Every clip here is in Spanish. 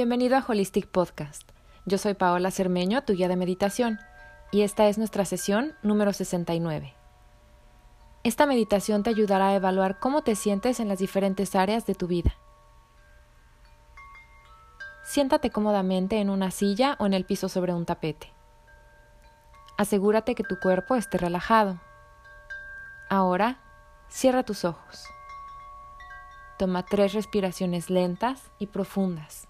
Bienvenido a Holistic Podcast. Yo soy Paola Cermeño, tu guía de meditación, y esta es nuestra sesión número 69. Esta meditación te ayudará a evaluar cómo te sientes en las diferentes áreas de tu vida. Siéntate cómodamente en una silla o en el piso sobre un tapete. Asegúrate que tu cuerpo esté relajado. Ahora, cierra tus ojos. Toma tres respiraciones lentas y profundas.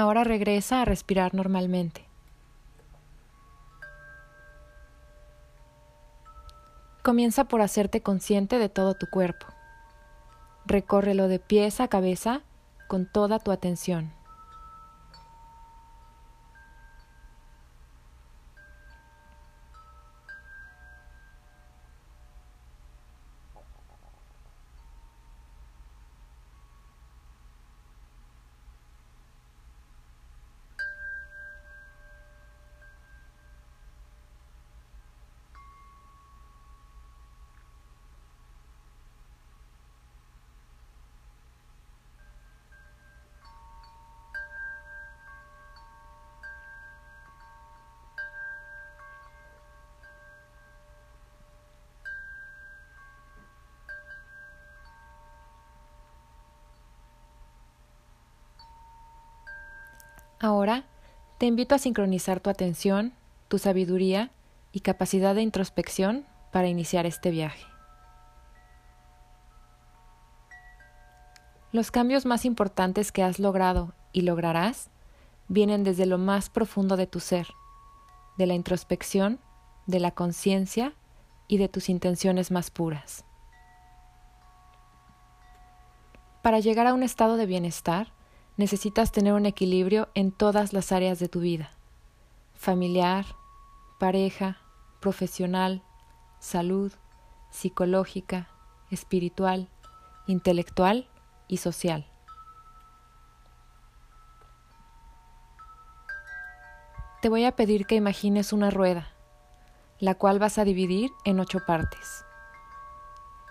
Ahora regresa a respirar normalmente. Comienza por hacerte consciente de todo tu cuerpo. Recórrelo de pies a cabeza con toda tu atención. Ahora te invito a sincronizar tu atención, tu sabiduría y capacidad de introspección para iniciar este viaje. Los cambios más importantes que has logrado y lograrás vienen desde lo más profundo de tu ser, de la introspección, de la conciencia y de tus intenciones más puras. Para llegar a un estado de bienestar, necesitas tener un equilibrio en todas las áreas de tu vida, familiar, pareja, profesional, salud, psicológica, espiritual, intelectual y social. Te voy a pedir que imagines una rueda, la cual vas a dividir en ocho partes.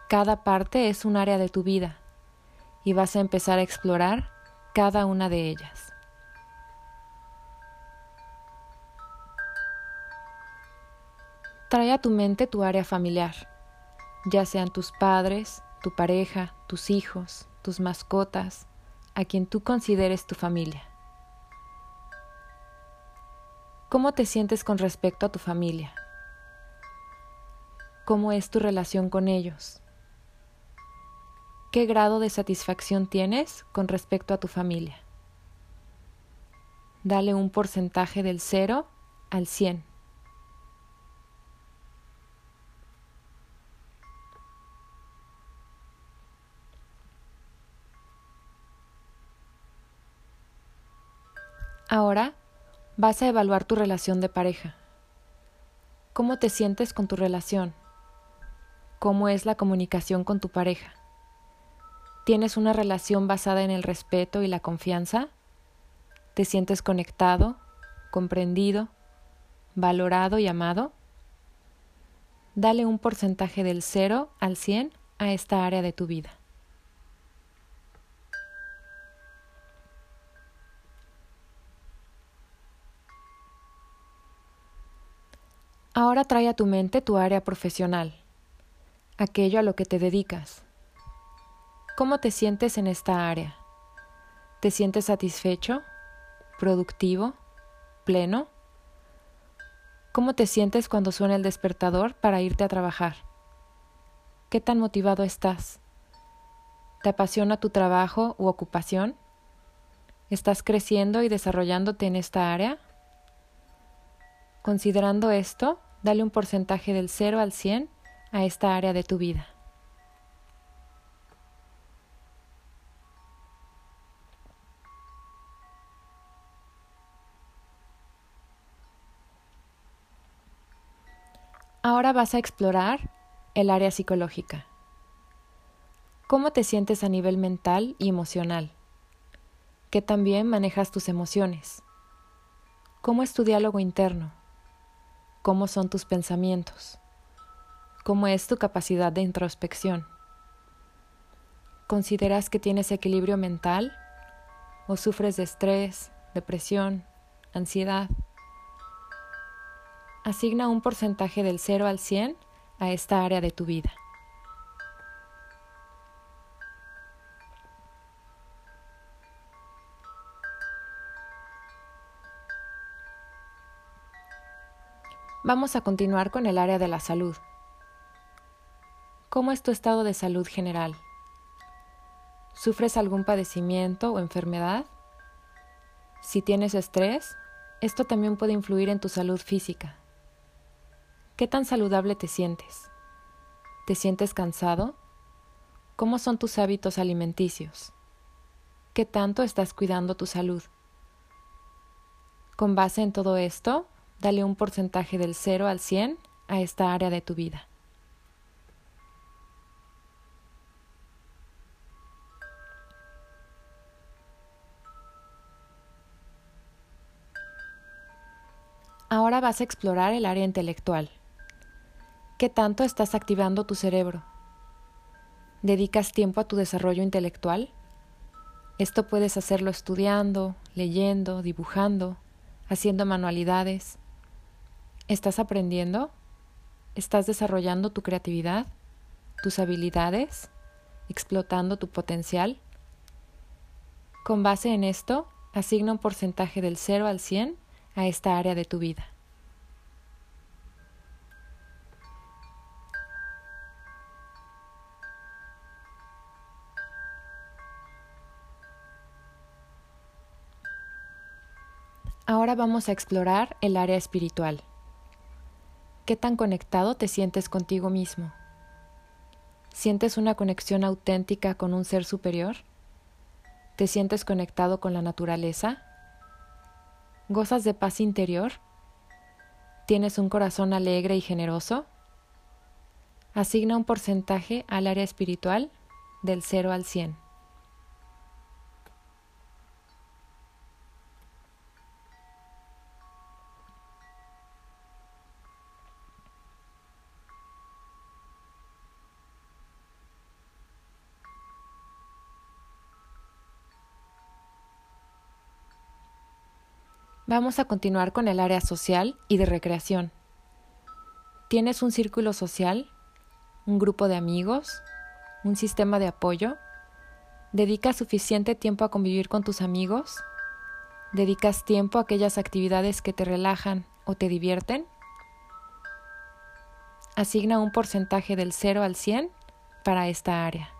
Cada parte es un área de tu vida y vas a empezar a explorar cada una de ellas. Trae a tu mente tu área familiar, ya sean tus padres, tu pareja, tus hijos, tus mascotas, a quien tú consideres tu familia. ¿Cómo te sientes con respecto a tu familia? ¿Cómo es tu relación con ellos? ¿Qué grado de satisfacción tienes con respecto a tu familia? Dale un porcentaje del 0 al 100. Ahora vas a evaluar tu relación de pareja. ¿Cómo te sientes con tu relación? ¿Cómo es la comunicación con tu pareja? ¿Tienes una relación basada en el respeto y la confianza? ¿Te sientes conectado, comprendido, valorado y amado? Dale un porcentaje del 0 al 100 a esta área de tu vida. Ahora trae a tu mente tu área profesional, aquello a lo que te dedicas ¿Cómo te sientes en esta área? ¿Te sientes satisfecho? ¿Productivo? ¿Pleno? ¿Cómo te sientes cuando suena el despertador para irte a trabajar? ¿Qué tan motivado estás? ¿Te apasiona tu trabajo u ocupación? ¿Estás creciendo y desarrollándote en esta área? Considerando esto, dale un porcentaje del 0 al 100 a esta área de tu vida. Ahora vas a explorar el área psicológica. ¿Cómo te sientes a nivel mental y emocional? ¿Qué también manejas tus emociones? ¿Cómo es tu diálogo interno? ¿Cómo son tus pensamientos? ¿Cómo es tu capacidad de introspección? ¿Consideras que tienes equilibrio mental o sufres de estrés, depresión, ansiedad? Asigna un porcentaje del 0 al 100 a esta área de tu vida. Vamos a continuar con el área de la salud. ¿Cómo es tu estado de salud general? ¿Sufres algún padecimiento o enfermedad? Si tienes estrés, esto también puede influir en tu salud física. ¿Qué tan saludable te sientes? ¿Te sientes cansado? ¿Cómo son tus hábitos alimenticios? ¿Qué tanto estás cuidando tu salud? Con base en todo esto, Dale un porcentaje del 0 al 100 a esta área de tu vida. Ahora vas a explorar el área intelectual. ¿Qué tanto estás activando tu cerebro? ¿Dedicas tiempo a tu desarrollo intelectual? Esto puedes hacerlo estudiando, leyendo, dibujando, haciendo manualidades, ¿Estás aprendiendo? ¿Estás desarrollando tu creatividad, tus habilidades, explotando tu potencial? Con base en esto, asigna un porcentaje del 0 al 100 a esta área de tu vida. Ahora vamos a explorar el área espiritual. ¿Qué tan conectado te sientes contigo mismo? ¿Sientes una conexión auténtica con un ser superior? ¿Te sientes conectado con la naturaleza? ¿Gozas de paz interior? ¿Tienes un corazón alegre y generoso? Asigna un porcentaje al área espiritual del 0 al 100. Vamos a continuar con el área social y de recreación. ¿Tienes un círculo social? ¿Un grupo de amigos? ¿Un sistema de apoyo? ¿Dedicas suficiente tiempo a convivir con tus amigos? ¿Dedicas tiempo a aquellas actividades que te relajan o te divierten? Asigna un porcentaje del 0 al 100 para esta área.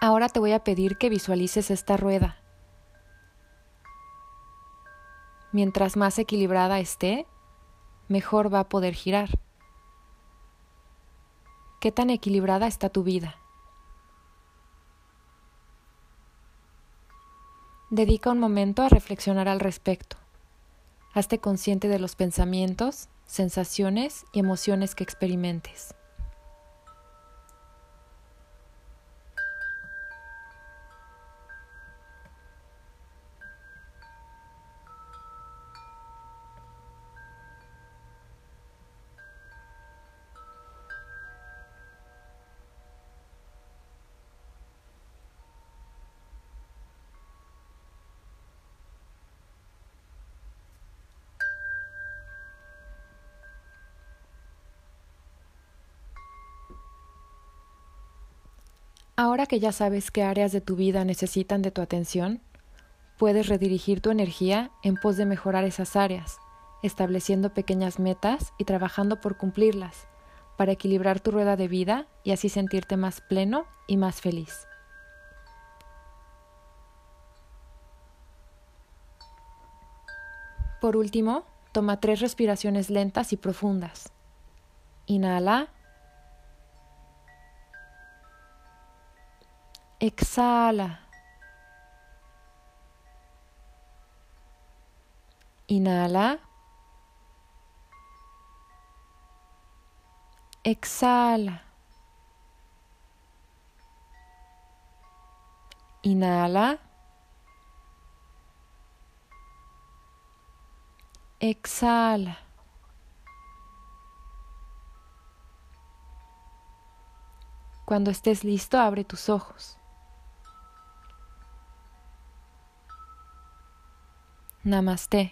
Ahora te voy a pedir que visualices esta rueda. Mientras más equilibrada esté, mejor va a poder girar. ¿Qué tan equilibrada está tu vida? Dedica un momento a reflexionar al respecto. Hazte consciente de los pensamientos, sensaciones y emociones que experimentes. Ahora que ya sabes qué áreas de tu vida necesitan de tu atención, puedes redirigir tu energía en pos de mejorar esas áreas, estableciendo pequeñas metas y trabajando por cumplirlas, para equilibrar tu rueda de vida y así sentirte más pleno y más feliz. Por último, toma tres respiraciones lentas y profundas. Inhala. Exhala. Inhala. Exhala. Inhala. Exhala. Cuando estés listo, abre tus ojos. Namaste.